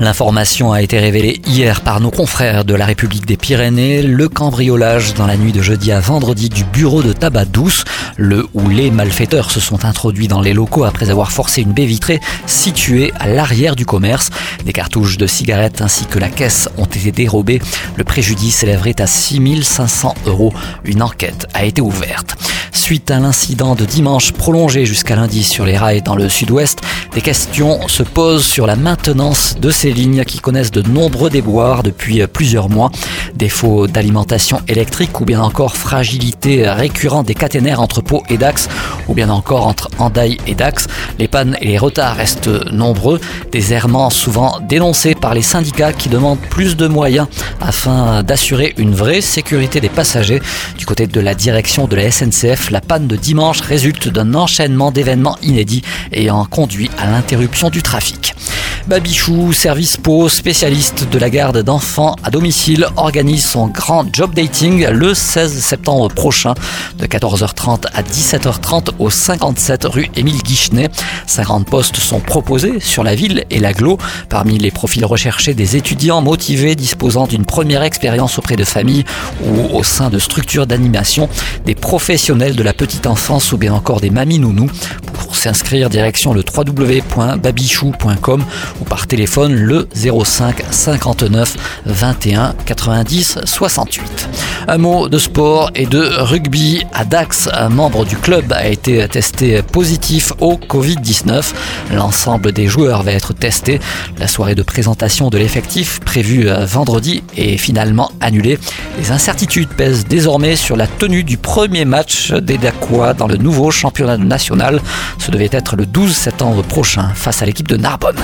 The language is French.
L'information a été révélée hier par nos confrères de la République des Pyrénées. Le cambriolage dans la nuit de jeudi à vendredi du bureau de tabac douce, le où les malfaiteurs se sont introduits dans les locaux après avoir forcé une baie vitrée située à l'arrière du commerce. Des cartouches de cigarettes ainsi que la caisse ont été dérobées. Le préjudice s'élèverait à 6500 euros. Une enquête a été ouverte. Suite à l'incident de dimanche prolongé jusqu'à lundi sur les rails dans le sud-ouest, des questions se posent sur la maintenance de ces lignes qui connaissent de nombreux déboires depuis plusieurs mois. Défaut d'alimentation électrique ou bien encore fragilité récurrente des caténaires entre Pau et Dax ou bien encore entre Andaille et Dax. Les pannes et les retards restent nombreux. Des errements souvent dénoncés par les syndicats qui demandent plus de moyens afin d'assurer une vraie sécurité des passagers. Du côté de la direction de la SNCF, la panne de dimanche résulte d'un enchaînement d'événements inédits ayant conduit à l'interruption du trafic. Babichou, service Pau, spécialiste de la garde d'enfants à domicile, organise son grand job dating le 16 septembre prochain de 14h30 à 17h30 au 57 rue Émile Guichenet. 50 postes sont proposés sur la ville et l'aglo. Parmi les profils recherchés, des étudiants motivés disposant d'une première expérience auprès de familles ou au sein de structures d'animation, des professionnels de la petite enfance ou bien encore des mamies nounous. Pour s'inscrire, direction le www.babichou.com ou par téléphone le 05 59 21 90 68. Un mot de sport et de rugby. À Dax, un membre du club a été testé positif au Covid-19. L'ensemble des joueurs va être testé. La soirée de présentation de l'effectif prévue vendredi est finalement annulée. Les incertitudes pèsent désormais sur la tenue du premier match des Dacois dans le nouveau championnat national. Ce devait être le 12 septembre prochain face à l'équipe de Narbonne.